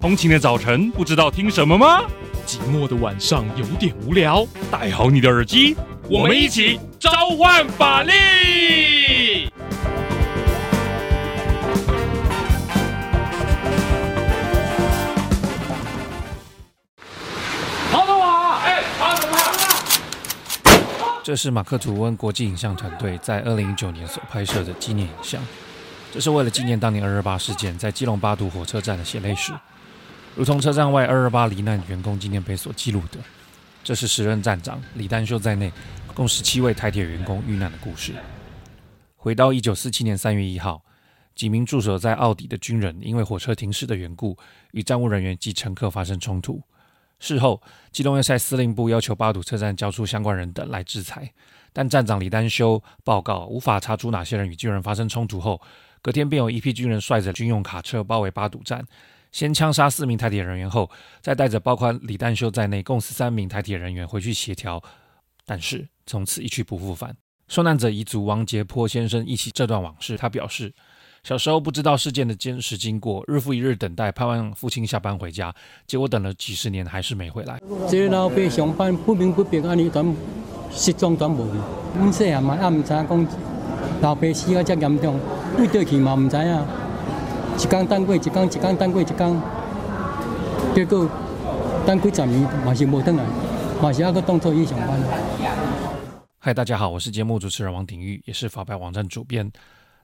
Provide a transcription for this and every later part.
通勤的早晨不知道听什么吗？寂寞的晚上有点无聊，戴好你的耳机，我们一起召唤法力！好的嘛，哎，好的嘛。这是马克吐温国际影像团队在二零一九年所拍摄的纪念影像。这是为了纪念当年二二八事件在基隆八堵火车站的血泪史。如同车站外二二八罹难员工纪念碑所记录的，这是时任站长李丹修在内共十七位台铁员工遇难的故事。回到一九四七年三月一号，几名驻守在奥迪的军人因为火车停驶的缘故，与站务人员及乘客发生冲突。事后，基隆要塞司令部要求八堵车站交出相关人等来制裁，但站长李丹修报告无法查出哪些人与军人发生冲突后，隔天便有一批军人率着军用卡车包围八堵站。先枪杀四名台铁人员后，再带着包括李旦修在内共十三名台铁人员回去协调，但是从此一去不复返。受难者遗族王杰坡先生忆起这段往事，他表示，小时候不知道事件的真实经过，日复一日等待，盼望父亲下班回家，结果等了几十年还是没回来。这老爸上班不明不白，安尼全失踪全无。阮细汉嘛也唔知影讲老爸死啊，这严重，为倒去嘛唔知影。一工等过一工，一工等过一工，结果等几十年嘛是无回来，嘛是还佫当作去上班。嗨，大家好，我是节目主持人王鼎玉，也是法白网站主编。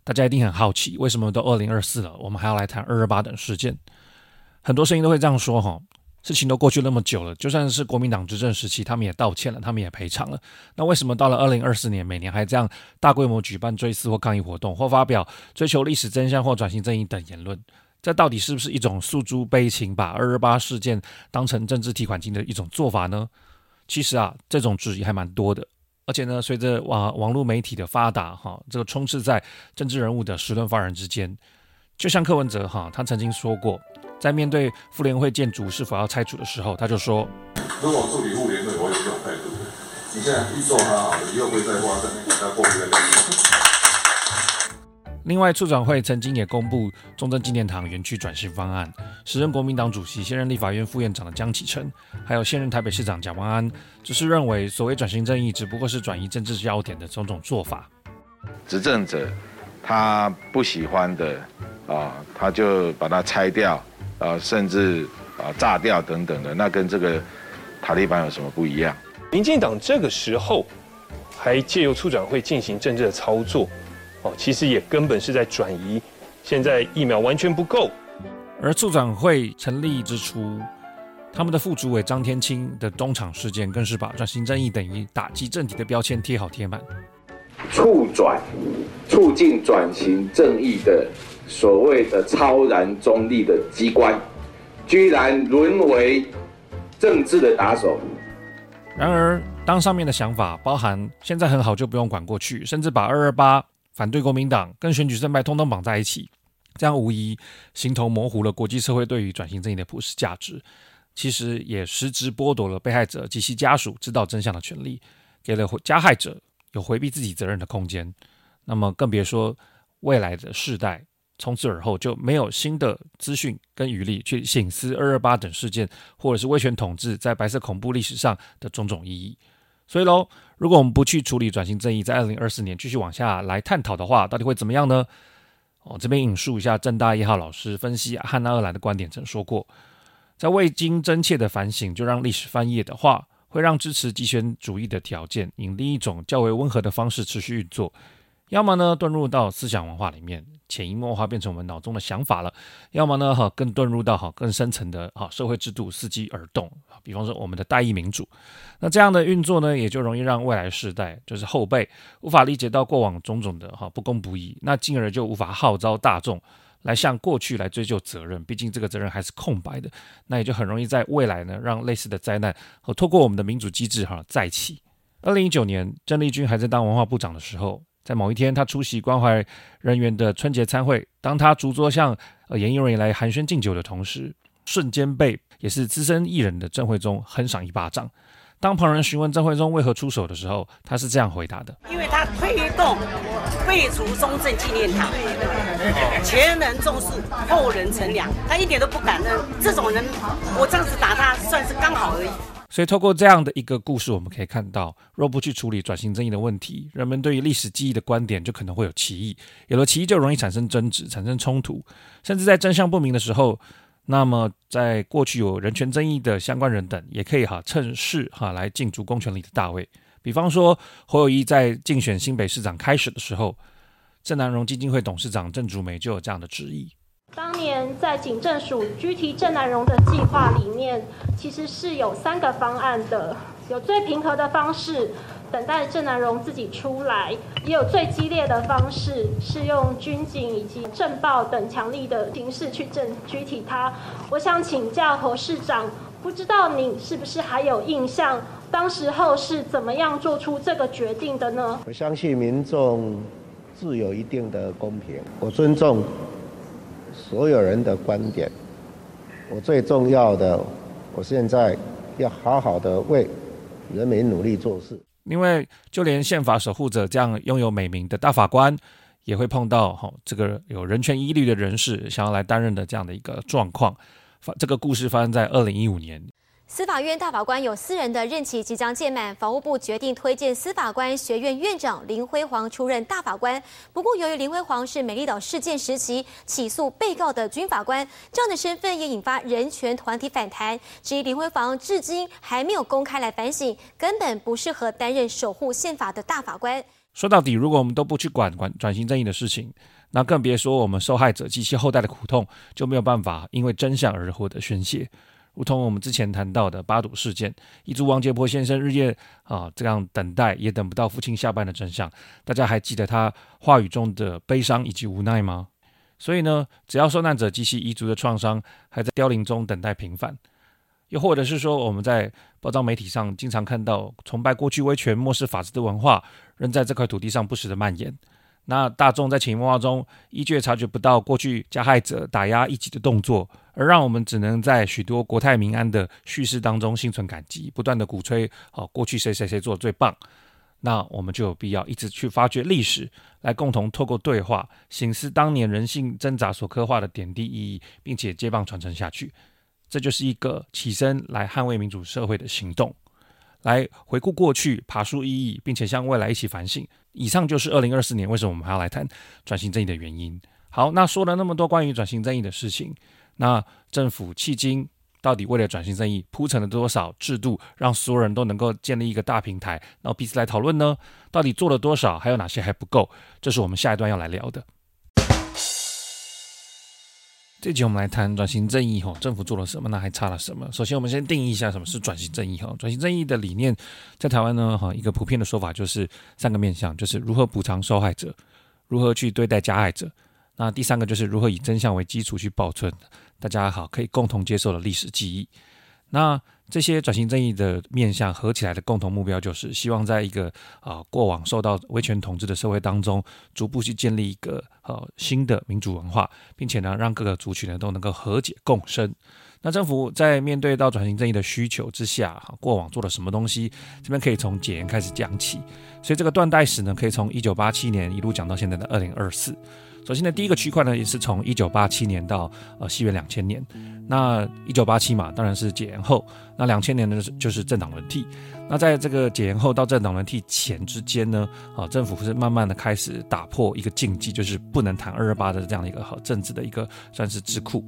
大家一定很好奇，为什么都二零二四了，我们还要来谈二二八等事件？很多声音都会这样说哈。事情都过去那么久了，就算是国民党执政时期，他们也道歉了，他们也赔偿了。那为什么到了二零二四年，每年还这样大规模举办追思或抗议活动，或发表追求历史真相或转型正义等言论？这到底是不是一种诉诸悲情，把二二八事件当成政治提款机的一种做法呢？其实啊，这种质疑还蛮多的。而且呢，随着网网络媒体的发达，哈，这个充斥在政治人物的时论发言之间，就像柯文哲哈，他曾经说过。在面对妇联会建筑是否要拆除的时候，他就说：“如果处理妇联会，我有这种态度。你现在预售它好了，以后会再花在给他过户的。”另外，促转会曾经也公布中正纪念堂园区转型方案。时任国民党主席、现任立法院副院长的江启臣，还有现任台北市长蒋万安，只是认为所谓转型正义只不过是转移政治焦点的种种做法。执政者他不喜欢的啊，他就把它拆掉。啊，甚至啊炸掉等等的，那跟这个塔利班有什么不一样？民进党这个时候还借由促转会进行政治的操作，哦，其实也根本是在转移。现在疫苗完全不够，而促转会成立之初，他们的副主委张天青的中场事件，更是把转型正义等于打击政敌的标签贴好贴满。促转促进转型正义的。所谓的超然中立的机关，居然沦为政治的打手。然而，当上面的想法包含现在很好就不用管过去，甚至把二二八反对国民党跟选举胜败通通绑在一起，这样无疑形同模糊了国际社会对于转型正义的普世价值。其实也实质剥夺了被害者及其家属知道真相的权利，给了加害者有回避自己责任的空间。那么更别说未来的世代。从此而后就没有新的资讯跟余力去省思二二八等事件，或者是威权统治在白色恐怖历史上的种种意义。所以喽，如果我们不去处理转型正义，在二零二四年继续往下来探讨的话，到底会怎么样呢？哦，这边引述一下政大一号老师分析汉娜·鄂兰的观点，曾说过，在未经真切的反省就让历史翻页的话，会让支持极权主义的条件以另一种较为温和的方式持续运作。要么呢，遁入到思想文化里面，潜移默化变成我们脑中的想法了；要么呢，哈，更遁入到哈更深层的哈社会制度，伺机而动。比方说我们的代议民主，那这样的运作呢，也就容易让未来世代，就是后辈，无法理解到过往种种的哈不公不义，那进而就无法号召大众来向过去来追究责任。毕竟这个责任还是空白的，那也就很容易在未来呢，让类似的灾难和透过我们的民主机制哈再起。二零一九年，郑丽君还在当文化部长的时候。在某一天，他出席关怀人员的春节餐会，当他逐桌向呃演艺人员来寒暄敬酒的同时，瞬间被也是资深艺人的郑慧中狠赏一巴掌。当旁人询问郑慧中为何出手的时候，他是这样回答的：因为他推动废除中正纪念堂，前人种树，后人乘凉，他一点都不感恩。这种人，我这样子打他，算是刚好而已。所以，透过这样的一个故事，我们可以看到，若不去处理转型正义的问题，人们对于历史记忆的观点就可能会有歧义，有了歧义就容易产生争执、产生冲突，甚至在真相不明的时候，那么在过去有人权争议的相关人等，也可以哈趁势哈来竞逐公权力的大位。比方说，侯友谊在竞选新北市长开始的时候，郑南荣基金会董事长郑竹梅就有这样的质疑。当年在警政署拘提郑南榕的计划里面，其实是有三个方案的，有最平和的方式，等待郑南榕自己出来；也有最激烈的方式，是用军警以及政报等强力的形式去证拘提他。我想请教侯市长，不知道你是不是还有印象，当时候是怎么样做出这个决定的呢？我相信民众自有一定的公平，我尊重。所有人的观点，我最重要的，我现在要好好的为人民努力做事。因为就连宪法守护者这样拥有美名的大法官，也会碰到哈这个有人权疑虑的人士想要来担任的这样的一个状况。发这个故事发生在二零一五年。司法院大法官有四人的任期即将届满，法务部决定推荐司法官学院院长林辉煌出任大法官。不过，由于林辉煌是美丽岛事件时期起诉被告的军法官，这样的身份也引发人权团体反弹，质疑林辉煌至今还没有公开来反省，根本不适合担任守护宪法的大法官。说到底，如果我们都不去管管转型正义的事情，那更别说我们受害者及其后代的苦痛就没有办法因为真相而获得宣泄。如同我们之前谈到的巴堵事件，彝族王杰波先生日夜啊这样等待，也等不到父亲下班的真相。大家还记得他话语中的悲伤以及无奈吗？所以呢，只要受难者及其遗族的创伤还在凋零中等待平反，又或者是说我们在报章媒体上经常看到崇拜过去威权、漠视法治的文化，仍在这块土地上不时的蔓延。那大众在潜移默化中依旧察觉不到过去加害者打压异己的动作，而让我们只能在许多国泰民安的叙事当中心存感激，不断的鼓吹哦，过去谁谁谁做的最棒。那我们就有必要一直去发掘历史，来共同透过对话，省思当年人性挣扎所刻画的点滴意义，并且接棒传承下去。这就是一个起身来捍卫民主社会的行动。来回顾过去，爬梳意义，并且向未来一起反省。以上就是二零二四年为什么我们还要来谈转型正义的原因。好，那说了那么多关于转型正义的事情，那政府迄今到底为了转型正义铺成了多少制度，让所有人都能够建立一个大平台，然后彼此来讨论呢？到底做了多少？还有哪些还不够？这是我们下一段要来聊的。这集我们来谈转型正义哈，政府做了什么？那还差了什么？首先，我们先定义一下什么是转型正义哈。转型正义的理念在台湾呢哈，一个普遍的说法就是三个面向，就是如何补偿受害者，如何去对待加害者，那第三个就是如何以真相为基础去保存大家好可以共同接受的历史记忆。那这些转型正义的面向合起来的共同目标，就是希望在一个啊过往受到威权统治的社会当中，逐步去建立一个呃新的民主文化，并且呢，让各个族群呢都能够和解共生。那政府在面对到转型正义的需求之下，哈，过往做了什么东西？这边可以从解严开始讲起。所以这个断代史呢，可以从一九八七年一路讲到现在的二零二四。首先呢，第一个区块呢，也是从一九八七年到呃西元两千年。那一九八七嘛，当然是解严后。那两千年呢，就是政党轮替。那在这个解严后到政党轮替前之间呢，啊，政府是慢慢的开始打破一个禁忌，就是不能谈二二八的这样的一个好政治的一个算是智库。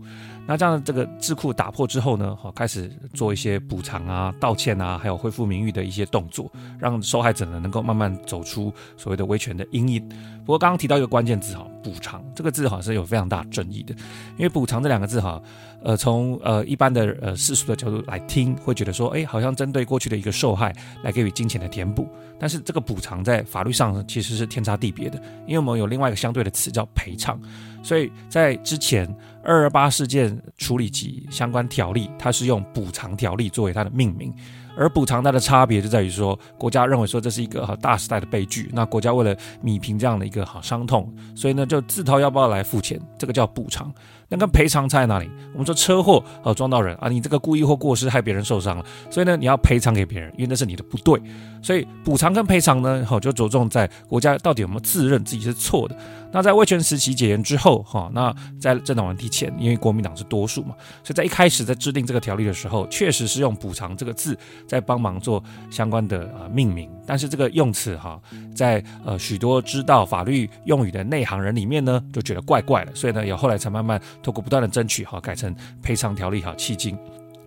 那这样的这个智库打破之后呢，好开始做一些补偿啊、道歉啊，还有恢复名誉的一些动作，让受害者呢能够慢慢走出所谓的威权的阴影。不过刚刚提到一个关键字哈，补偿这个字好像是有非常大争议的，因为补偿这两个字哈。呃，从呃一般的呃世俗的角度来听，会觉得说，哎，好像针对过去的一个受害来给予金钱的填补。但是这个补偿在法律上其实是天差地别的，因为我们有另外一个相对的词叫赔偿。所以在之前二二八事件处理及相关条例，它是用补偿条例作为它的命名。而补偿它的差别就在于说，国家认为说这是一个好大时代的悲剧，那国家为了弭平这样的一个好伤痛，所以呢就自掏腰包来付钱，这个叫补偿。那跟赔偿差在哪里？我们说车祸呃撞到人啊，你这个故意或过失害别人受伤了，所以呢你要赔偿给别人，因为那是你的不对。所以补偿跟赔偿呢，好就着重在国家到底有没有自认自己是错的。那在威权时期解严之后，哈，那在政党轮替前，因为国民党是多数嘛，所以在一开始在制定这个条例的时候，确实是用补偿这个字在帮忙做相关的呃命名。但是这个用词哈，在呃许多知道法律用语的内行人里面呢，就觉得怪怪的，所以呢，也后来才慢慢透过不断的争取哈，改成赔偿条例哈，迄今。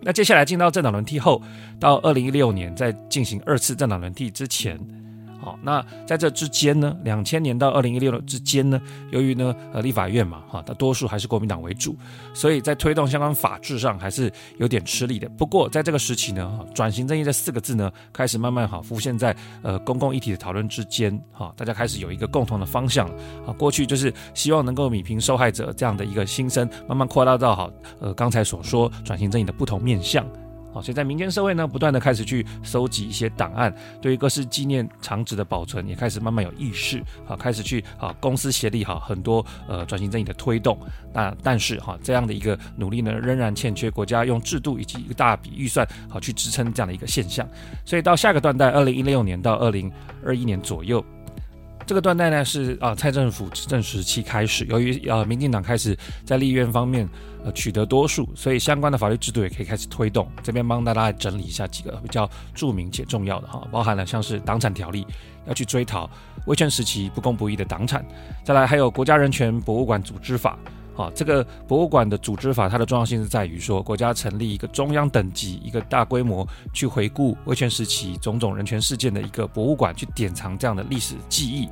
那接下来进到政党轮替后，到二零一六年在进行二次政党轮替之前。好，那在这之间呢，两千年到二零一六之间呢，由于呢，呃，立法院嘛，哈，它多数还是国民党为主，所以在推动相关法制上还是有点吃力的。不过在这个时期呢，转型正义这四个字呢，开始慢慢哈浮现在呃公共议题的讨论之间，哈，大家开始有一个共同的方向啊。过去就是希望能够弭平受害者这样的一个心声，慢慢扩大到好，呃，刚才所说转型正义的不同面向。好，所以在民间社会呢，不断的开始去搜集一些档案，对于各式纪念长址的保存，也开始慢慢有意识，好，开始去好公私协力，好很多呃转型正义的推动。那但是哈，这样的一个努力呢，仍然欠缺国家用制度以及一个大笔预算好去支撑这样的一个现象。所以到下个断代，二零一六年到二零二一年左右。这个断代呢是啊蔡政府执政时期开始，由于呃民进党开始在立院方面呃取得多数，所以相关的法律制度也可以开始推动。这边帮大家整理一下几个比较著名且重要的哈，包含了像是党产条例要去追讨威权时期不公不义的党产，再来还有国家人权博物馆组织法。好，这个博物馆的组织法，它的重要性是在于说，国家成立一个中央等级、一个大规模去回顾威权时期种种人权事件的一个博物馆，去典藏这样的历史记忆。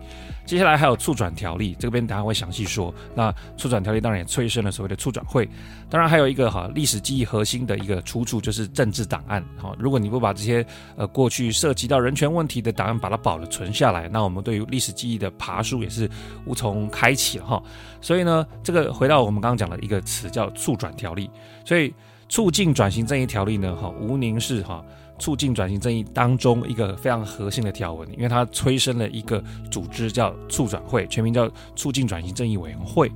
接下来还有促转条例，这边等下会详细说。那促转条例当然也催生了所谓的促转会。当然还有一个哈历史记忆核心的一个出处就是政治档案。好，如果你不把这些呃过去涉及到人权问题的档案把它保了存下来，那我们对于历史记忆的爬梳也是无从开启了哈。所以呢，这个回到我们刚刚讲的一个词叫促转条例。所以促进转型正义条例呢，哈，吴宁是哈。促进转型正义当中一个非常核心的条文，因为它催生了一个组织叫促转会，全名叫促进转型正义委员会。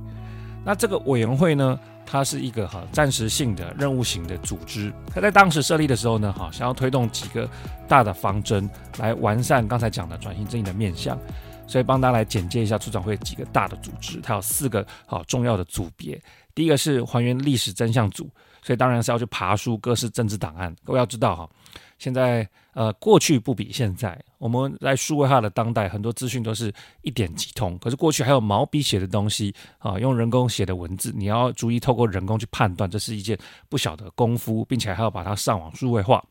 那这个委员会呢，它是一个哈暂时性的任务型的组织。它在当时设立的时候呢，哈想要推动几个大的方针来完善刚才讲的转型正义的面向。所以帮大家来简介一下促转会几个大的组织，它有四个好重要的组别。第一个是还原历史真相组，所以当然是要去爬书各式政治档案。各位要知道哈。现在呃，过去不比现在。我们在数位化的当代，很多资讯都是一点即通。可是过去还有毛笔写的东西啊，用人工写的文字，你要逐一透过人工去判断，这是一件不小的功夫，并且还要把它上网数位化。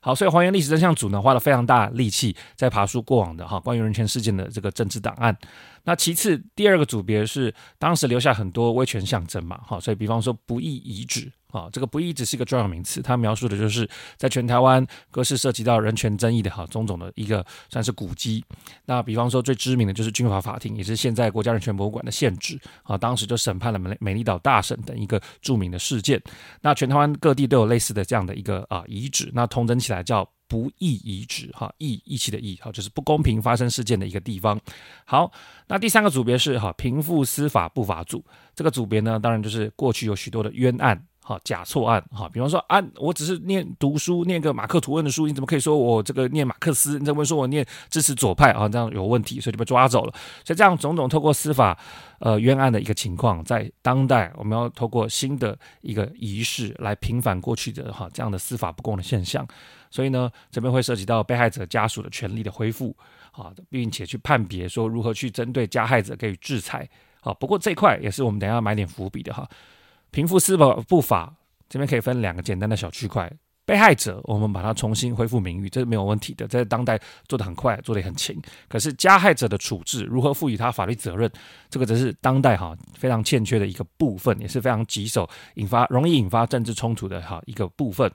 好，所以还原历史真相组呢，花了非常大力气在爬书过往的哈关于人权事件的这个政治档案。那其次，第二个组别是当时留下很多威权象征嘛，哈，所以比方说不义遗址。啊，这个不义只是一个专有名词，它描述的就是在全台湾各式涉及到人权争议的哈种种的一个算是古迹。那比方说最知名的就是军法法庭，也是现在国家人权博物馆的现址啊。当时就审判了美美丽岛大审等一个著名的事件。那全台湾各地都有类似的这样的一个啊遗址，那统整起来叫不义遗址哈，义义气的义哈，就是不公平发生事件的一个地方。好，那第三个组别是哈贫富司法不法组，这个组别呢，当然就是过去有许多的冤案。好，假错案，好，比方说啊，我只是念读书，念个马克吐温的书，你怎么可以说我这个念马克思？你怎么说我念支持左派啊？这样有问题，所以就被抓走了。所以这样种种透过司法呃冤案的一个情况，在当代我们要透过新的一个仪式来平反过去的哈这样的司法不公的现象。所以呢，这边会涉及到被害者家属的权利的恢复，啊，并且去判别说如何去针对加害者给予制裁。好，不过这块也是我们等下要埋点伏笔的哈。平复司法不法，这边可以分两个简单的小区块。被害者，我们把它重新恢复名誉，这是没有问题的，在当代做得很快，做得很勤。可是加害者的处置，如何赋予他法律责任，这个则是当代哈非常欠缺的一个部分，也是非常棘手、引发容易引发政治冲突的哈一个部分。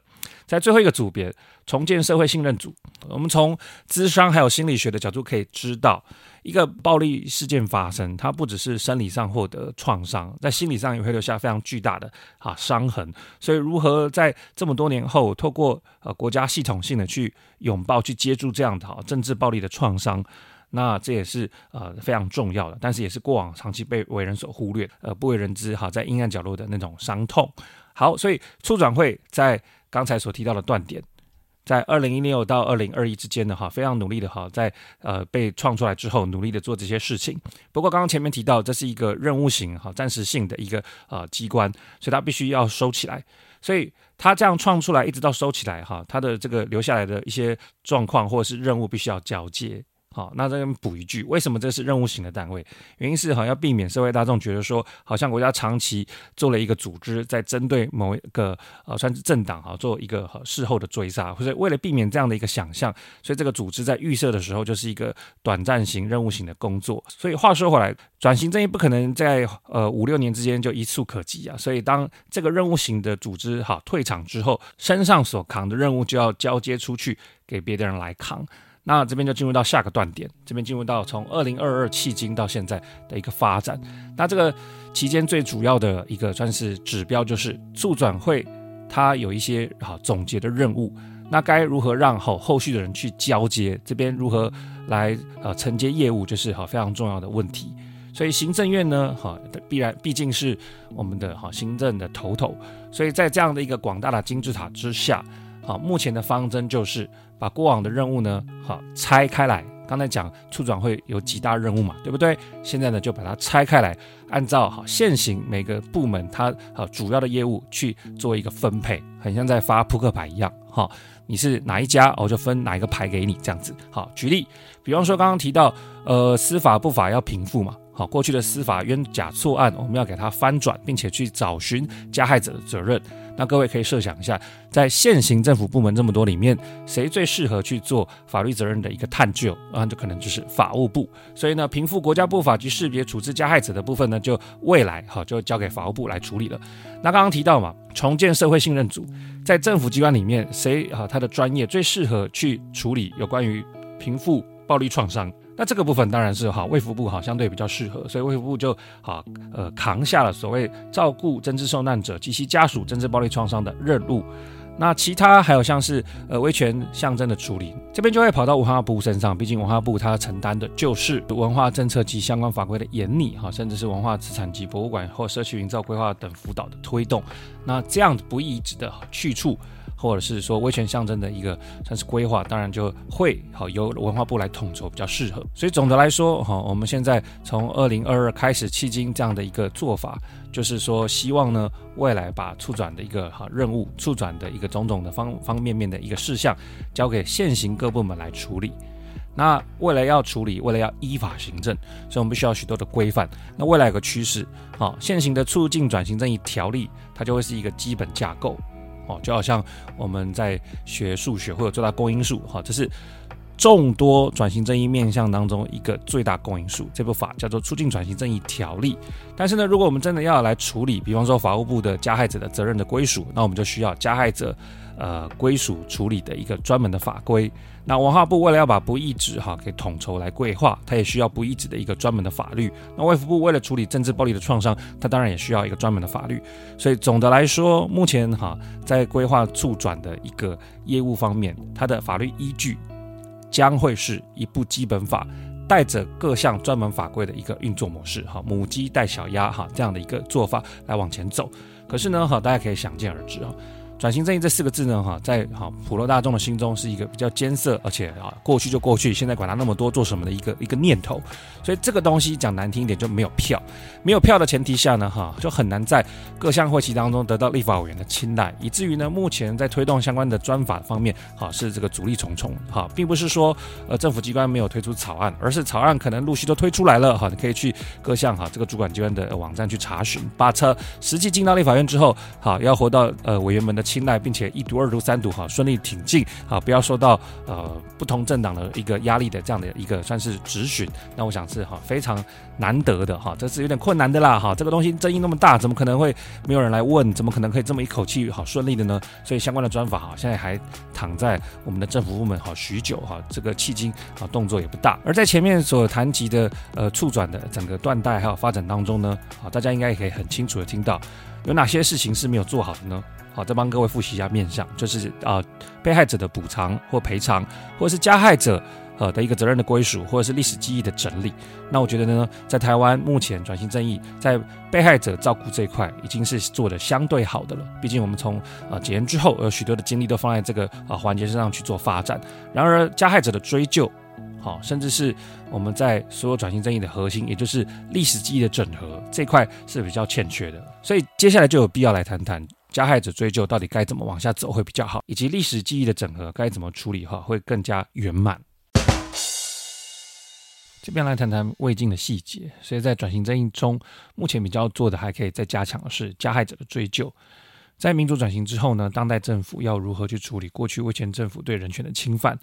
在最后一个组别，重建社会信任组，我们从咨商还有心理学的角度可以知道。一个暴力事件发生，它不只是生理上获得创伤，在心理上也会留下非常巨大的啊伤痕。所以，如何在这么多年后，透过呃国家系统性的去拥抱、去接住这样的啊政治暴力的创伤，那这也是呃非常重要的，但是也是过往长期被为人所忽略，呃不为人知哈，在阴暗角落的那种伤痛。好，所以促转会在刚才所提到的断点，在二零一六到二零二一之间的哈，非常努力的哈，在呃被创出来之后，努力的做这些事情。不过刚刚前面提到，这是一个任务型哈，暂时性的一个呃机关，所以它必须要收起来。所以它这样创出来，一直到收起来哈，它的这个留下来的一些状况或者是任务，必须要交接。好，那这边补一句，为什么这是任务型的单位？原因是好要避免社会大众觉得说，好像国家长期做了一个组织，在针对某一个呃算是政党哈，做一个事后的追杀，或者为了避免这样的一个想象，所以这个组织在预设的时候就是一个短暂型任务型的工作。所以话说回来，转型正义不可能在呃五六年之间就一蹴可及啊。所以当这个任务型的组织哈退场之后，身上所扛的任务就要交接出去给别的人来扛。那这边就进入到下个断点，这边进入到从二零二二迄今到现在的一个发展。那这个期间最主要的一个算是指标，就是促转会它有一些好总结的任务。那该如何让好后续的人去交接？这边如何来呃承接业务，就是好非常重要的问题。所以行政院呢，哈必然毕竟是我们的好行政的头头，所以在这样的一个广大的金字塔之下。好，目前的方针就是把过往的任务呢，好拆开来。刚才讲促转会有几大任务嘛，对不对？现在呢就把它拆开来，按照好现行每个部门它呃主要的业务去做一个分配，很像在发扑克牌一样。好，你是哪一家，我就分哪一个牌给你，这样子。好，举例，比方说刚刚提到，呃，司法不法要平复嘛。好，过去的司法冤假错案，我们要给它翻转，并且去找寻加害者的责任。那各位可以设想一下，在现行政府部门这么多里面，谁最适合去做法律责任的一个探究？啊，这可能就是法务部。所以呢，平复国家不法及识别处置加害者的部分呢，就未来哈就交给法务部来处理了。那刚刚提到嘛，重建社会信任组，在政府机关里面，谁啊他的专业最适合去处理有关于平复暴力创伤？那这个部分当然是哈卫福部哈相对比较适合，所以卫福部就好呃扛下了所谓照顾政治受难者及其家属政治暴力创伤的任务。那其他还有像是呃威权象征的处理，这边就会跑到文化部身上，毕竟文化部它承担的就是文化政策及相关法规的研拟哈，甚至是文化资产及博物馆或社区营造规划等辅导的推动。那这样不一致的去处。或者是说威权象征的一个算是规划，当然就会好由文化部来统筹比较适合。所以总的来说，哈，我们现在从二零二二开始迄今这样的一个做法，就是说希望呢未来把促转的一个哈任务、促转的一个种种的方方面面的一个事项，交给现行各部门来处理。那未来要处理，未来要依法行政，所以我们必须要许多的规范。那未来有个趋势，好，现行的促进转型正义条例，它就会是一个基本架构。哦，就好像我们在学数学会有最大公因数，哈，这是众多转型正义面向当中一个最大公因数。这部法叫做《促进转型正义条例》。但是呢，如果我们真的要来处理，比方说法务部的加害者的责任的归属，那我们就需要加害者。呃，归属处理的一个专门的法规。那文化部为了要把不义之哈给统筹来规划，它也需要不义之的一个专门的法律。那卫福部为了处理政治暴力的创伤，它当然也需要一个专门的法律。所以总的来说，目前哈在规划促转的一个业务方面，它的法律依据将会是一部基本法，带着各项专门法规的一个运作模式。哈，母鸡带小鸭哈这样的一个做法来往前走。可是呢，哈大家可以想见而知啊。转型正义这四个字呢，哈，在哈普罗大众的心中是一个比较艰涩，而且啊过去就过去，现在管它那么多做什么的一个一个念头。所以这个东西讲难听一点就没有票，没有票的前提下呢，哈就很难在各项会期当中得到立法委员的青睐，以至于呢目前在推动相关的专法方面，哈是这个阻力重重，哈，并不是说呃政府机关没有推出草案，而是草案可能陆续都推出来了，哈，你可以去各项哈这个主管机关的网站去查询，把车实际进到立法院之后，哈要活到呃委员们的。青睐，并且一读、二读、三读，哈，顺利挺进，啊，不要受到呃不同政党的一个压力的这样的一个算是质询，那我想是哈非常难得的哈，这是有点困难的啦哈，这个东西争议那么大，怎么可能会没有人来问？怎么可能可以这么一口气好顺利的呢？所以相关的专法哈，现在还躺在我们的政府部门哈许久哈，这个迄今啊动作也不大。而在前面所谈及的呃促转的整个断代还有发展当中呢，啊，大家应该也可以很清楚的听到有哪些事情是没有做好的呢？好，再帮各位复习一下面向，就是啊、被害者的补偿或赔偿，或者是加害者呃的一个责任的归属，或者是历史记忆的整理。那我觉得呢，在台湾目前转型正义在被害者照顾这一块已经是做的相对好的了。毕竟我们从呃解严之后，有许多的精力都放在这个啊环节身上去做发展。然而加害者的追究，好，甚至是我们在所有转型正义的核心，也就是历史记忆的整合这块是比较欠缺的。所以接下来就有必要来谈谈。加害者追究到底该怎么往下走会比较好，以及历史记忆的整合该怎么处理哈会更加圆满。这边来谈谈未尽的细节，所以在转型正义中，目前比较做的还可以再加强的是加害者的追究。在民主转型之后呢，当代政府要如何去处理过去威权政府对人权的侵犯？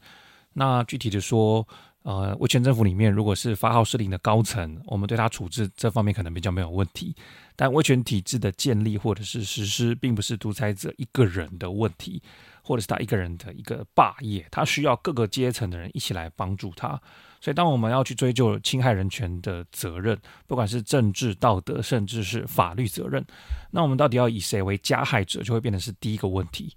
那具体的说，呃，威权政府里面如果是发号施令的高层，我们对他处置这方面可能比较没有问题。但威权体制的建立或者是实施，并不是独裁者一个人的问题，或者是他一个人的一个霸业，他需要各个阶层的人一起来帮助他。所以，当我们要去追究侵害人权的责任，不管是政治、道德，甚至是法律责任，那我们到底要以谁为加害者，就会变成是第一个问题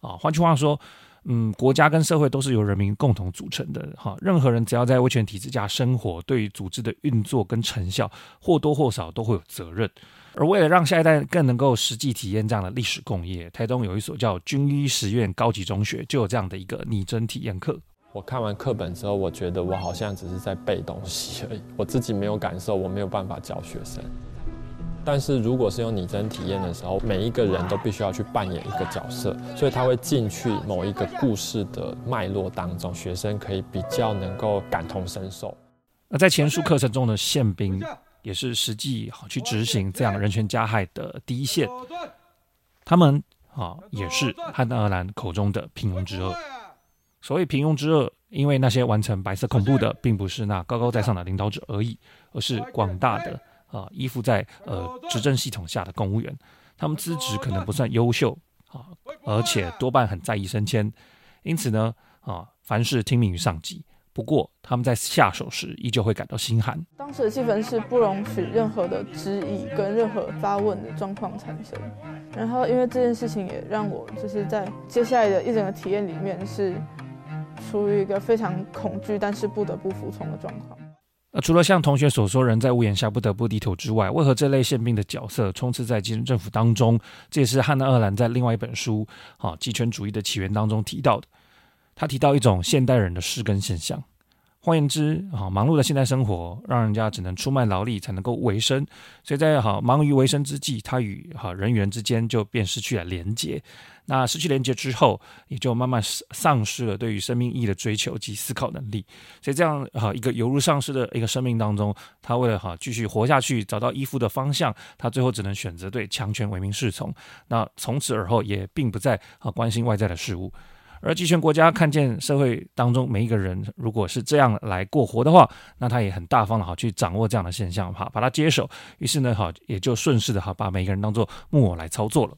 啊。换句话说，嗯，国家跟社会都是由人民共同组成的哈。任何人只要在威权体制下生活，对于组织的运作跟成效，或多或少都会有责任。而为了让下一代更能够实际体验这样的历史共业，台东有一所叫军医实验高级中学，就有这样的一个拟真体验课。我看完课本之后，我觉得我好像只是在背东西而已，我自己没有感受，我没有办法教学生。但是如果是用拟真体验的时候，每一个人都必须要去扮演一个角色，所以他会进去某一个故事的脉络当中，学生可以比较能够感同身受。那在前述课程中的宪兵。也是实际好去执行这样人权加害的第一线，他们啊也是汉娜尔兰口中的平庸之恶。所谓平庸之恶，因为那些完成白色恐怖的，并不是那高高在上的领导者而已，而是广大的啊依附在呃执政系统下的公务员。他们资质可能不算优秀啊，而且多半很在意升迁，因此呢啊凡事听命于上级。不过，他们在下手时依旧会感到心寒。当时的气氛是不容许任何的质疑跟任何发问的状况产生。然后，因为这件事情也让我就是在接下来的一整个体验里面是处于一个非常恐惧，但是不得不服从的状况。那除了像同学所说，人在屋檐下不得不低头之外，为何这类宪兵的角色充斥在集权政府当中？这也是汉娜·厄兰在另外一本书《啊极权主义的起源》当中提到的。他提到一种现代人的失根现象，换言之，啊，忙碌的现代生活让人家只能出卖劳力才能够维生，所以在好忙于维生之际，他与哈人与人之间就便失去了连接。那失去连接之后，也就慢慢丧失了对于生命意义的追求及思考能力。所以这样哈一个犹如丧尸的一个生命当中，他为了哈继续活下去，找到依附的方向，他最后只能选择对强权唯命是从。那从此而后，也并不再啊关心外在的事物。而集权国家看见社会当中每一个人如果是这样来过活的话，那他也很大方的好去掌握这样的现象，哈，把它接手。于是呢，好也就顺势的哈把每一个人当做木偶来操作了。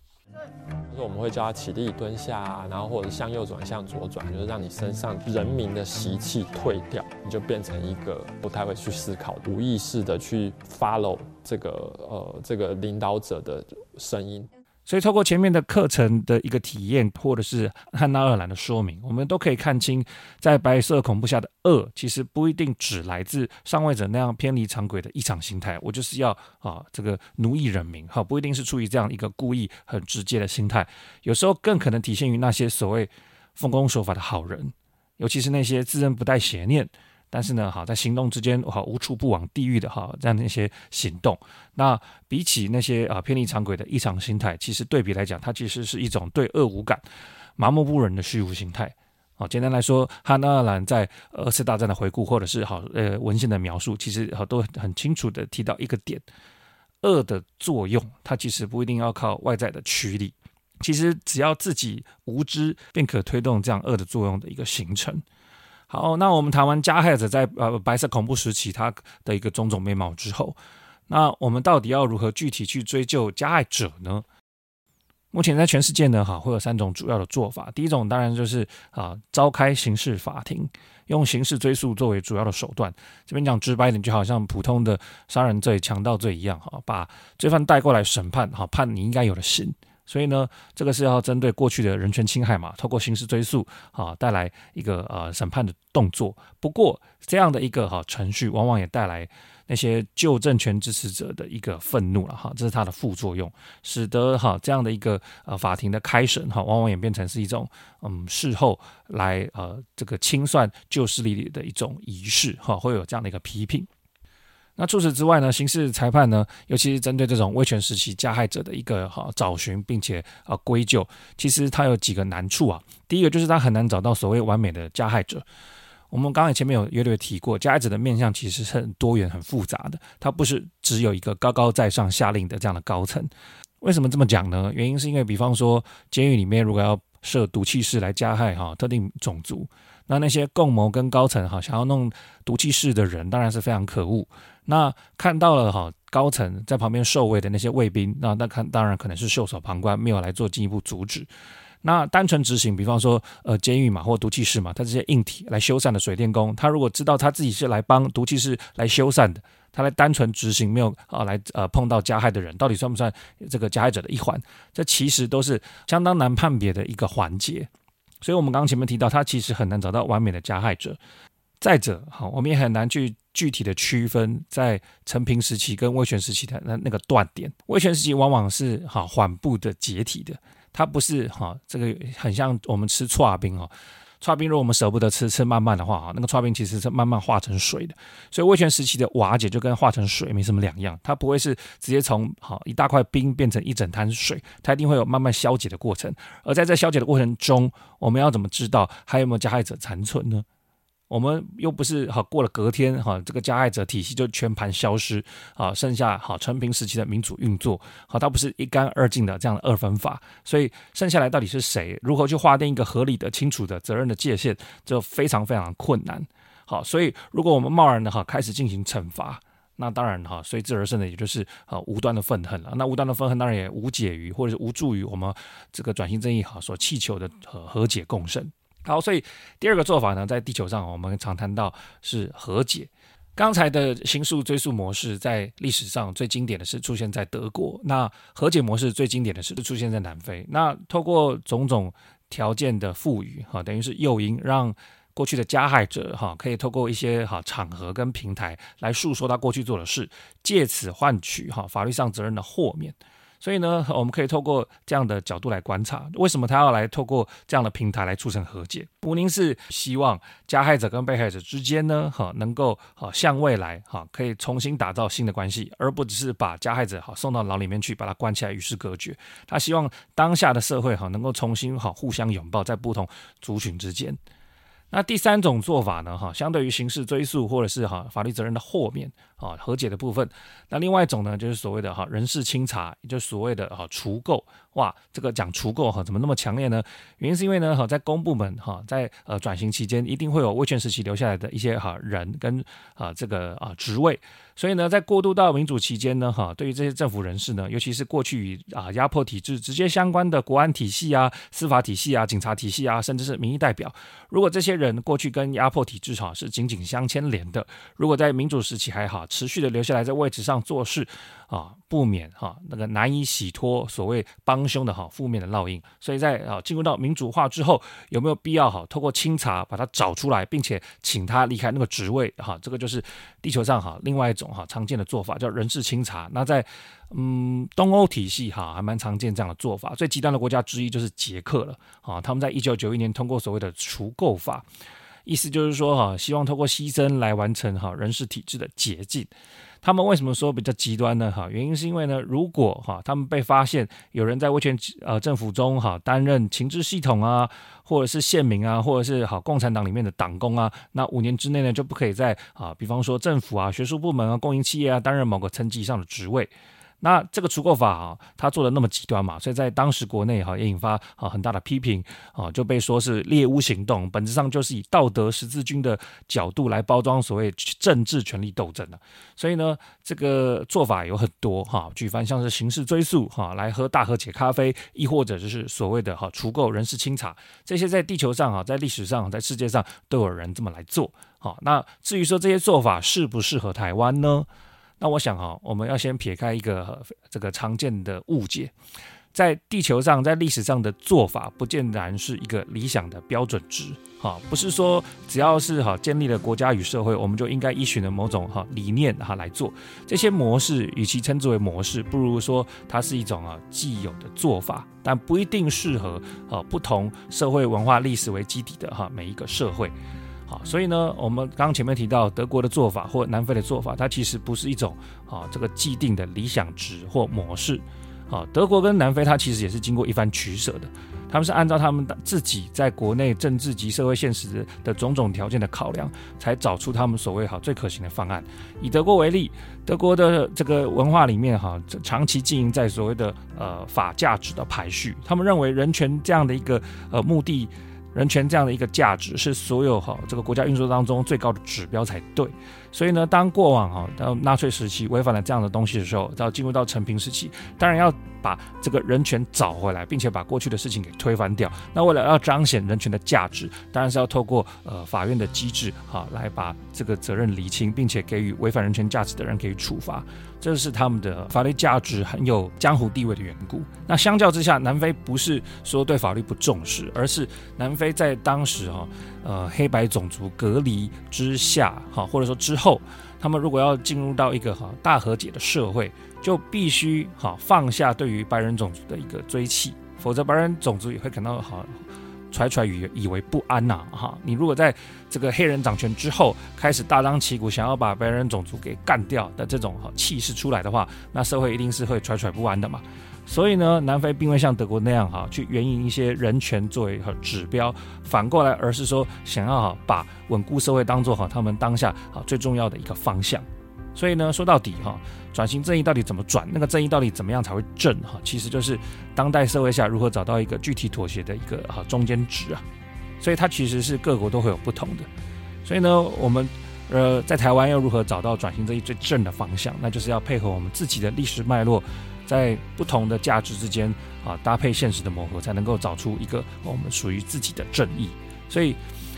就是我们会叫他起立蹲下，然后或者向右转向左转，就是让你身上人民的习气退掉，你就变成一个不太会去思考、无意识的去 follow 这个呃这个领导者的声音。所以，透过前面的课程的一个体验，或者是汉纳尔兰的说明，我们都可以看清，在白色恐怖下的恶，其实不一定只来自上位者那样偏离常轨的异常心态。我就是要啊，这个奴役人民，哈，不一定是出于这样一个故意很直接的心态。有时候更可能体现于那些所谓奉公守法的好人，尤其是那些自认不带邪念。但是呢，好在行动之间，好无处不往地狱的哈，这样的一些行动，那比起那些啊偏离常轨的异常心态，其实对比来讲，它其实是一种对恶无感、麻木不仁的虚无心态。好，简单来说，汉纳尔兰在二次大战的回顾，或者是好呃文献的描述，其实好都很清楚的提到一个点：恶的作用，它其实不一定要靠外在的驱力，其实只要自己无知，便可推动这样恶的作用的一个形成。好，那我们谈完加害者在呃白色恐怖时期他的一个种种面貌之后，那我们到底要如何具体去追究加害者呢？目前在全世界呢，哈会有三种主要的做法。第一种当然就是啊召开刑事法庭，用刑事追诉作为主要的手段。这边讲直白一点，就好像普通的杀人罪、强盗罪一样，哈把罪犯带过来审判，哈判你应该有的刑。所以呢，这个是要针对过去的人权侵害嘛，透过刑事追诉啊，带来一个呃审判的动作。不过这样的一个哈程序，往往也带来那些旧政权支持者的一个愤怒了哈，这是它的副作用，使得哈这样的一个呃法庭的开审哈，往往演变成是一种嗯事后来呃这个清算旧势力的一种仪式哈，会有这样的一个批评。那除此之外呢，刑事裁判呢，尤其是针对这种威权时期加害者的一个哈找寻，并且啊归咎，其实它有几个难处啊。第一个就是它很难找到所谓完美的加害者。我们刚才前面有略略提过，加害者的面向其实是很多元、很复杂的，它不是只有一个高高在上下令的这样的高层。为什么这么讲呢？原因是因为，比方说监狱里面如果要设毒气室来加害哈特定种族，那那些共谋跟高层哈想要弄毒气室的人，当然是非常可恶。那看到了哈，高层在旁边受卫的那些卫兵，那那看当然可能是袖手旁观，没有来做进一步阻止。那单纯执行，比方说呃监狱嘛，或毒气室嘛，他这些硬体来修缮的水电工，他如果知道他自己是来帮毒气室来修缮的，他来单纯执行，没有啊来呃碰到加害的人，到底算不算这个加害者的一环？这其实都是相当难判别的一个环节。所以，我们刚刚前面提到，他其实很难找到完美的加害者。再者，哈，我们也很难去具体的区分在陈平时期跟威权时期的那那个断点。威权时期往往是哈缓步的解体的，它不是哈这个很像我们吃剉冰哈，剉冰如果我们舍不得吃，吃慢慢的话哈，那个剉冰其实是慢慢化成水的。所以威权时期的瓦解就跟化成水没什么两样，它不会是直接从哈一大块冰变成一整滩水，它一定会有慢慢消解的过程。而在这消解的过程中，我们要怎么知道还有没有加害者残存呢？我们又不是好过了隔天哈，这个加害者体系就全盘消失啊，剩下好陈平时期的民主运作，好，它不是一干二净的这样的二分法，所以剩下来到底是谁？如何去划定一个合理的、清楚的责任的界限，就非常非常困难。好，所以如果我们贸然的哈开始进行惩罚，那当然哈随之而生的也就是啊无端的愤恨了。那无端的愤恨当然也无解于或者是无助于我们这个转型正义哈所祈求的和和解共生。好，所以第二个做法呢，在地球上我们常谈到是和解。刚才的刑诉追诉模式在历史上最经典的是出现在德国，那和解模式最经典的是出现在南非。那透过种种条件的赋予，哈，等于是诱因，让过去的加害者哈可以透过一些哈场合跟平台来诉说他过去做的事，借此换取哈法律上责任的豁免。所以呢，我们可以透过这样的角度来观察，为什么他要来透过这样的平台来促成和解？吴宁是希望加害者跟被害者之间呢，哈，能够哈向未来哈可以重新打造新的关系，而不只是把加害者哈送到牢里面去，把他关起来与世隔绝。他希望当下的社会哈能够重新哈互相拥抱在不同族群之间。那第三种做法呢，哈，相对于刑事追诉或者是哈法律责任的豁免。啊，和解的部分。那另外一种呢，就是所谓的哈人事清查，也就是所谓的哈除垢。哇，这个讲除垢哈，怎么那么强烈呢？原因是因为呢，哈在公部门哈，在呃转型期间，一定会有威权时期留下来的一些哈人跟啊这个啊职位。所以呢，在过渡到民主期间呢，哈，对于这些政府人士呢，尤其是过去与啊压迫体制直接相关的国安体系啊、司法体系啊、警察体系啊，甚至是民意代表，如果这些人人过去跟压迫体制哈是紧紧相牵连的，如果在民主时期还好。持续的留下来在位置上做事啊，不免哈那个难以洗脱所谓帮凶的哈负面的烙印。所以在啊进入到民主化之后，有没有必要哈透过清查把他找出来，并且请他离开那个职位哈？这个就是地球上哈另外一种哈常见的做法，叫人事清查。那在嗯东欧体系哈还蛮常见这样的做法。最极端的国家之一就是捷克了啊，他们在一九九一年通过所谓的除垢法。意思就是说，哈，希望透过牺牲来完成哈人事体制的洁净。他们为什么说比较极端呢？哈，原因是因为呢，如果哈他们被发现有人在威权呃政府中哈担任情治系统啊，或者是县民啊，或者是好共产党里面的党工啊，那五年之内呢就不可以在啊，比方说政府啊、学术部门啊、公营企业啊担任某个层级以上的职位。那这个除垢法啊，他做的那么极端嘛，所以在当时国内哈也引发啊很大的批评啊，就被说是猎巫行动，本质上就是以道德十字军的角度来包装所谓政治权力斗争的。所以呢，这个做法有很多哈，举凡像是刑事追诉哈，来喝大和解咖啡，亦或者就是所谓的哈除垢人事清查，这些在地球上啊，在历史上，在世界上都有人这么来做。好，那至于说这些做法适不适合台湾呢？那我想哈，我们要先撇开一个这个常见的误解，在地球上，在历史上的做法，不见然是一个理想的标准值。哈，不是说只要是哈建立了国家与社会，我们就应该依循的某种哈理念哈来做这些模式。与其称之为模式，不如说它是一种啊既有的做法，但不一定适合啊不同社会文化历史为基底的哈每一个社会。好，所以呢，我们刚刚前面提到德国的做法或南非的做法，它其实不是一种啊这个既定的理想值或模式。啊，德国跟南非它其实也是经过一番取舍的。他们是按照他们自己在国内政治及社会现实的种种条件的考量，才找出他们所谓好最可行的方案。以德国为例，德国的这个文化里面哈，长期经营在所谓的呃法价值的排序，他们认为人权这样的一个呃目的。人权这样的一个价值是所有哈这个国家运作当中最高的指标才对，所以呢，当过往哈到纳粹时期违反了这样的东西的时候，到进入到承平时期，当然要把这个人权找回来，并且把过去的事情给推翻掉。那为了要彰显人权的价值，当然是要透过呃法院的机制哈来把这个责任厘清，并且给予违反人权价值的人给予处罚。这是他们的法律价值很有江湖地位的缘故。那相较之下，南非不是说对法律不重视，而是南非在当时哈呃黑白种族隔离之下哈，或者说之后，他们如果要进入到一个哈大和解的社会，就必须哈放下对于白人种族的一个追弃，否则白人种族也会感到哈。揣揣以以为不安呐、哈！你如果在这个黑人掌权之后开始大张旗鼓想要把白人种族给干掉的这种哈气势出来的话，那社会一定是会揣揣不安的嘛。所以呢，南非并未像德国那样哈去援引一些人权作为和指标，反过来而是说想要哈把稳固社会当做哈他们当下啊最重要的一个方向。所以呢，说到底哈，转型正义到底怎么转？那个正义到底怎么样才会正？哈，其实就是当代社会下如何找到一个具体妥协的一个哈中间值啊。所以它其实是各国都会有不同的。所以呢，我们呃在台湾要如何找到转型正义最正的方向？那就是要配合我们自己的历史脉络，在不同的价值之间啊搭配现实的磨合，才能够找出一个我们属于自己的正义。所以。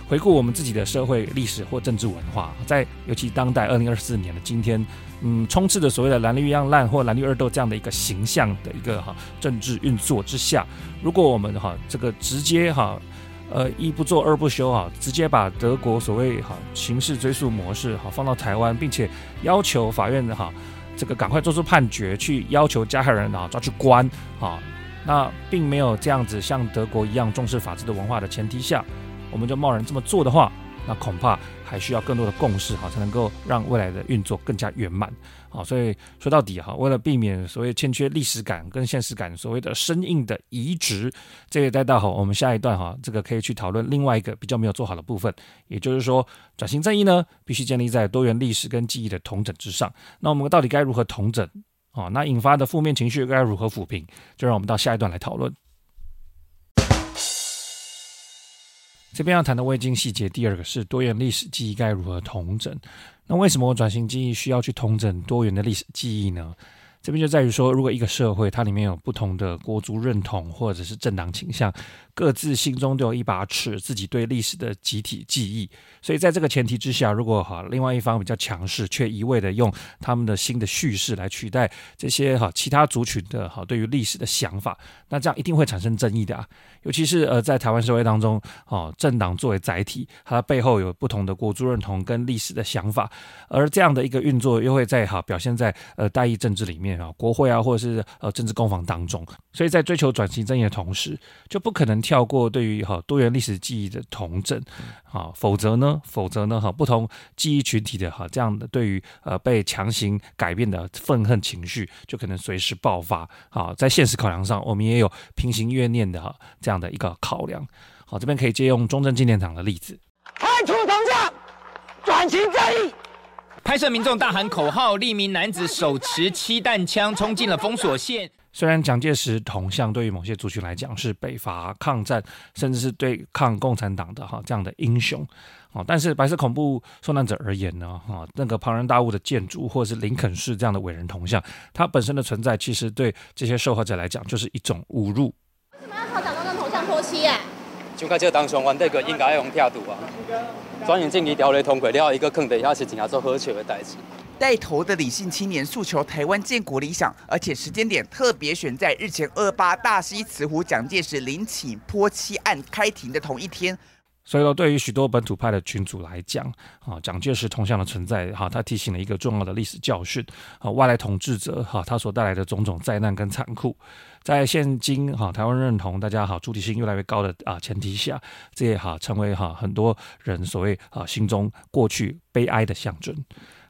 回顾我们自己的社会历史或政治文化，在尤其当代二零二四年的今天，嗯，充斥着所谓的蓝绿一样烂或蓝绿二斗这样的一个形象的一个哈政治运作之下，如果我们哈这个直接哈呃一不做二不休哈，直接把德国所谓哈刑事追诉模式哈放到台湾，并且要求法院哈这个赶快做出判决，去要求加害人啊抓去关啊，那并没有这样子像德国一样重视法治的文化的前提下。我们就贸然这么做的话，那恐怕还需要更多的共识哈，才能够让未来的运作更加圆满。好，所以说到底哈，为了避免所谓欠缺历史感跟现实感，所谓的生硬的移植，这个带到好，我们下一段哈，这个可以去讨论另外一个比较没有做好的部分，也就是说，转型正义呢，必须建立在多元历史跟记忆的统整之上。那我们到底该如何统整？啊，那引发的负面情绪该如何抚平？就让我们到下一段来讨论。这边要谈的未经细节，第二个是多元历史记忆该如何统整。那为什么我转型记忆需要去统整多元的历史记忆呢？这边就在于说，如果一个社会它里面有不同的国族认同或者是政党倾向。各自心中都有一把尺，自己对历史的集体记忆。所以在这个前提之下，如果哈另外一方比较强势，却一味的用他们的新的叙事来取代这些哈其他族群的哈对于历史的想法，那这样一定会产生争议的啊。尤其是呃在台湾社会当中，哦政党作为载体，它背后有不同的国族认同跟历史的想法，而这样的一个运作又会在哈表现在呃代议政治里面啊，国会啊或者是呃政治攻防当中。所以在追求转型正义的同时，就不可能。跳过对于哈多元历史记忆的同整，啊，否则呢，否则呢，哈不同记忆群体的哈这样的对于呃被强行改变的愤恨情绪，就可能随时爆发。好，在现实考量上，我们也有平行怨念的哈这样的一个考量。好，这边可以借用中正纪念堂的例子，开除铜像，转型正义。拍摄民众大喊口号，一名男子手持气弹枪冲进了封锁线。虽然蒋介石铜像对于某些族群来讲是北伐抗战，甚至是对抗共产党的哈这样的英雄，啊，但是白色恐怖受难者而言呢，哈那个庞然大物的建筑或者是林肯式这样的伟人铜像，它本身的存在其实对这些受害者来讲就是一种侮辱。为什么要朝蒋中正铜像泼漆啊？就看这当上完这个应该要用跳度啊，转型正义条例通过了一个坑底下是怎样做喝球的代志。带头的理性青年诉求台湾建国理想，而且时间点特别选在日前二八大溪慈湖蒋介石陵寝泼漆案开庭的同一天。所以说，对于许多本土派的群组来讲，啊，蒋介石铜像的存在，哈，他提醒了一个重要的历史教训，啊，外来统治者，哈，他所带来的种种灾难跟残酷，在现今哈台湾认同大家好主体性越来越高的啊前提下，这也哈成为哈很多人所谓啊心中过去悲哀的象征。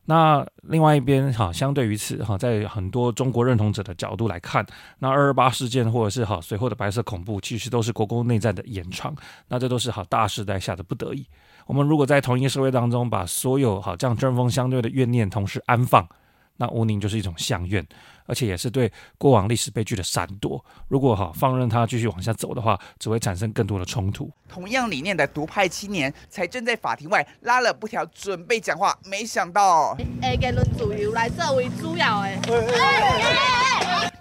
那另外一边哈，相对于此哈，在很多中国认同者的角度来看，那二二八事件或者是哈随后的白色恐怖，其实都是国共内战的延长。那这都是哈大时代下的不得已。我们如果在同一个社会当中，把所有哈这样针锋相对的怨念同时安放，那无宁就是一种相怨。而且也是对过往历史悲剧的闪躲。如果哈放任他继续往下走的话，只会产生更多的冲突。同样理念的独派青年才正在法庭外拉了布条准备讲话，没想到，诶，言论自由来作为主要诶。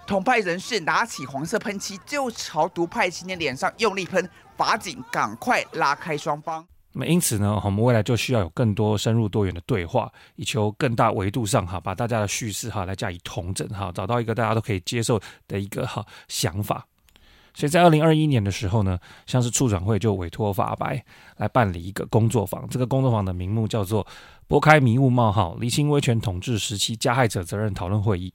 同派人士拿起黄色喷漆就朝独派青年脸上用力喷，法警赶快拉开双方。那么因此呢，我们未来就需要有更多深入多元的对话，以求更大维度上哈，把大家的叙事哈来加以统整哈，找到一个大家都可以接受的一个哈想法。所以在二零二一年的时候呢，像是处转会就委托法白来办理一个工作坊，这个工作坊的名目叫做“拨开迷雾冒号，厘清威权统治时期加害者责任讨论会议”。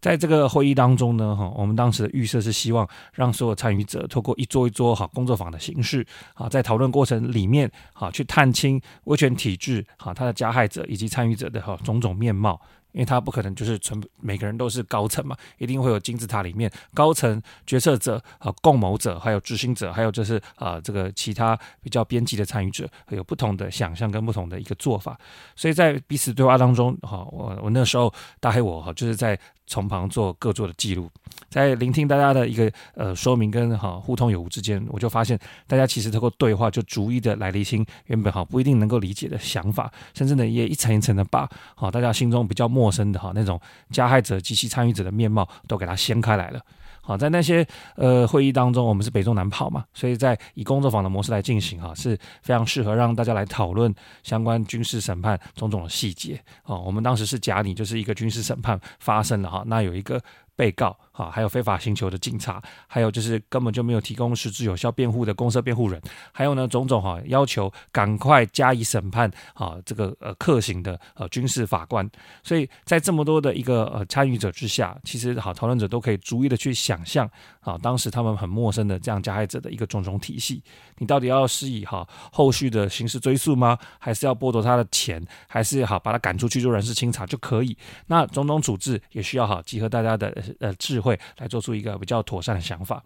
在这个会议当中呢，哈，我们当时的预设是希望让所有参与者透过一桌一桌哈工作坊的形式，啊，在讨论过程里面，哈，去探清威权体制，哈，它的加害者以及参与者的哈种种面貌。因为他不可能就是全每个人都是高层嘛，一定会有金字塔里面高层决策者啊、共谋者，还有执行者，还有就是啊这个其他比较边际的参与者，会有不同的想象跟不同的一个做法。所以在彼此对话当中，哈，我我那时候大黑我哈就是在从旁做各做的记录，在聆听大家的一个呃说明跟哈互通有无之间，我就发现大家其实透过对话就逐一的来厘清原本哈不一定能够理解的想法，甚至呢也一层一层的把好大家心中比较陌生的哈那种加害者及其参与者的面貌都给它掀开来了。好，在那些呃会议当中，我们是北中南跑嘛，所以在以工作坊的模式来进行哈，是非常适合让大家来讨论相关军事审判种种的细节。哦，我们当时是假拟就是一个军事审判发生了哈，那有一个。被告啊，还有非法行球的警察，还有就是根本就没有提供实质有效辩护的公设辩护人，还有呢种种哈要求赶快加以审判啊，这个呃克刑的呃军事法官，所以在这么多的一个呃参与者之下，其实好讨论者都可以逐一的去想象啊，当时他们很陌生的这样加害者的一个种种体系，你到底要施以哈后续的刑事追诉吗？还是要剥夺他的钱？还是好把他赶出去做人事清查就可以？那种种处置也需要好集合大家的。呃，智慧会来做出一个比较妥善的想法，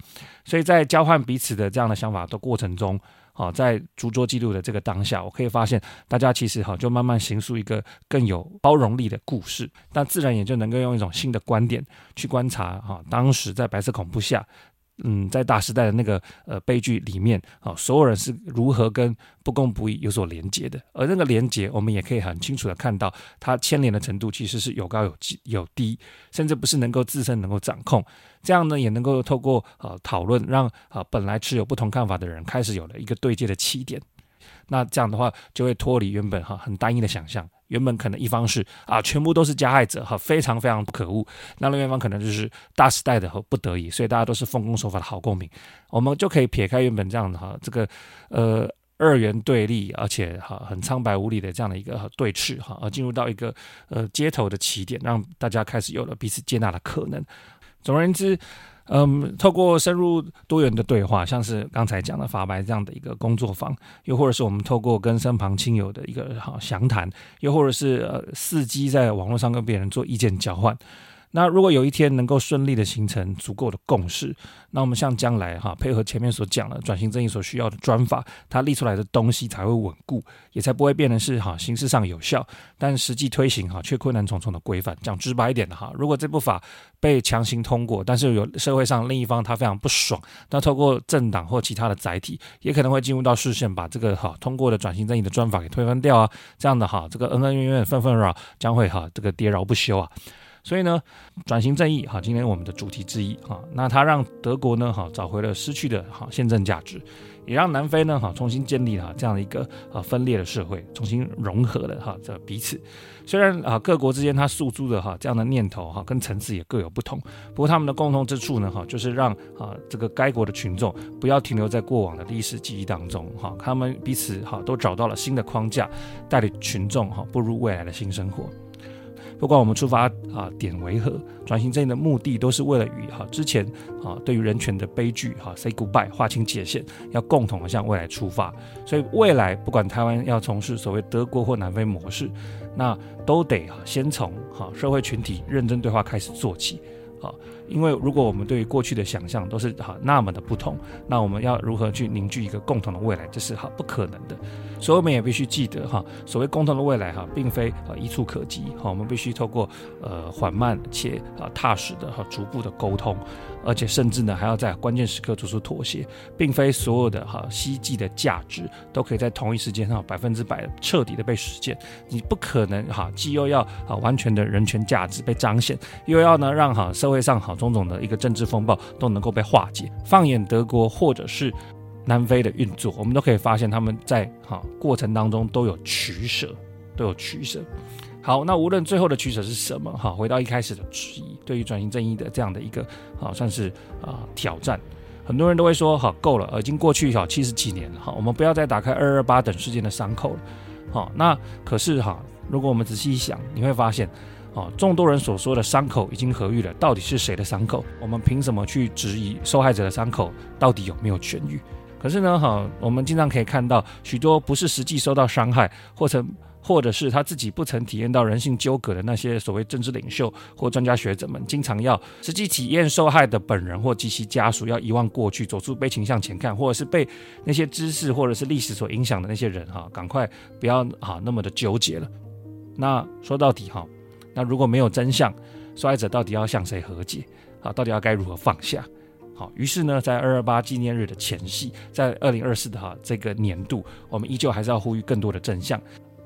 所以在交换彼此的这样的想法的过程中，啊，在逐桌记录的这个当下，我可以发现大家其实哈就慢慢形塑一个更有包容力的故事，那自然也就能够用一种新的观点去观察哈，当时在白色恐怖下。嗯，在大时代的那个呃悲剧里面啊，所有人是如何跟不公不义有所连接的，而那个连接，我们也可以很清楚的看到，它牵连的程度其实是有高有有低，甚至不是能够自身能够掌控。这样呢，也能够透过呃讨论，让啊本来持有不同看法的人开始有了一个对接的起点。那这样的话，就会脱离原本哈很单一的想象。原本可能一方是啊，全部都是加害者哈，非常非常可恶。那另外一方可能就是大时代的和不得已，所以大家都是奉公守法的好公民。我们就可以撇开原本这样的哈，这个呃二元对立，而且哈很苍白无力的这样的一个对峙哈，而进入到一个呃街头的起点，让大家开始有了彼此接纳的可能。总而言之。嗯，透过深入多元的对话，像是刚才讲的法白这样的一个工作坊，又或者是我们透过跟身旁亲友的一个好详谈，又或者是呃伺机在网络上跟别人做意见交换。那如果有一天能够顺利的形成足够的共识，那我们像将来哈配合前面所讲的转型正义所需要的专法，它立出来的东西才会稳固，也才不会变成是哈形式上有效，但实际推行哈却困难重重的规范。讲直白一点的哈，如果这部法被强行通过，但是有社会上另一方他非常不爽，那透过政党或其他的载体，也可能会进入到视线，把这个哈通过的转型正义的专法给推翻掉啊，这样的哈这个恩恩怨怨、愤愤扰扰将会哈这个跌饶不休啊。所以呢，转型正义哈，今天我们的主题之一哈，那它让德国呢哈找回了失去的哈宪政价值，也让南非呢哈重新建立了这样的一个啊分裂的社会，重新融合了哈这彼此。虽然啊各国之间它诉诸的哈这样的念头哈跟层次也各有不同，不过他们的共同之处呢哈就是让啊这个该国的群众不要停留在过往的历史记忆当中哈，他们彼此哈都找到了新的框架，带领群众哈步入未来的新生活。不管我们出发啊点为何，转型正义的目的都是为了与哈之前啊对于人权的悲剧哈 say goodbye，划清界限，要共同的向未来出发。所以未来不管台湾要从事所谓德国或南非模式，那都得哈先从哈社会群体认真对话开始做起。啊，因为如果我们对于过去的想象都是哈那么的不同，那我们要如何去凝聚一个共同的未来，这是哈不可能的。所以我们也必须记得哈，所谓共同的未来哈，并非啊一触可及哈，我们必须透过呃缓慢且啊踏实的哈逐步的沟通。而且甚至呢，还要在关键时刻做出妥协，并非所有的哈希冀的价值都可以在同一时间上百分之百彻底的被实践。你不可能哈，既又要啊完全的人权价值被彰显，又要呢让哈社会上好种种的一个政治风暴都能够被化解。放眼德国或者是南非的运作，我们都可以发现他们在哈过程当中都有取舍，都有取舍。好，那无论最后的取舍是什么，哈，回到一开始的质疑，对于转型正义的这样的一个啊，算是啊挑战，很多人都会说，好，够了，已经过去好七十几年了，哈，我们不要再打开二二八等事件的伤口了，好，那可是哈，如果我们仔细一想，你会发现，啊，众多人所说的伤口已经合愈了，到底是谁的伤口？我们凭什么去质疑受害者的伤口到底有没有痊愈？可是呢，哈，我们经常可以看到许多不是实际受到伤害或者。或者是他自己不曾体验到人性纠葛的那些所谓政治领袖或专家学者们，经常要实际体验受害的本人或及其家属要遗忘过去，走出悲情向前看，或者是被那些知识或者是历史所影响的那些人哈，赶快不要哈那么的纠结了。那说到底哈，那如果没有真相，受害者到底要向谁和解啊？到底要该如何放下？好，于是呢，在二二八纪念日的前夕，在二零二四的哈这个年度，我们依旧还是要呼吁更多的真相。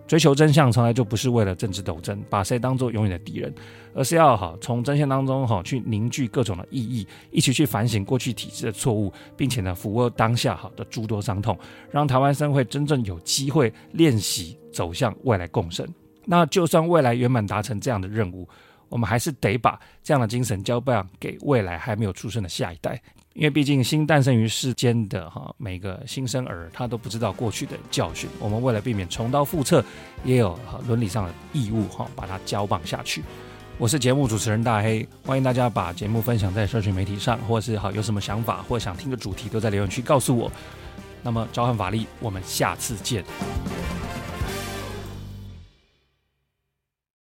追求真相从来就不是为了政治斗争，把谁当做永远的敌人，而是要哈从真相当中哈去凝聚各种的意义，一起去反省过去体制的错误，并且呢抚慰当下好的诸多伤痛，让台湾社会真正有机会练习走向未来共生。那就算未来圆满达成这样的任务，我们还是得把这样的精神交办给未来还没有出生的下一代。因为毕竟新诞生于世间的哈每个新生儿，他都不知道过去的教训。我们为了避免重蹈覆辙，也有哈伦理上的义务哈把它交棒下去。我是节目主持人大黑，欢迎大家把节目分享在社群媒体上，或是好有什么想法或想听的主题，都在留言区告诉我。那么召唤法力，我们下次见。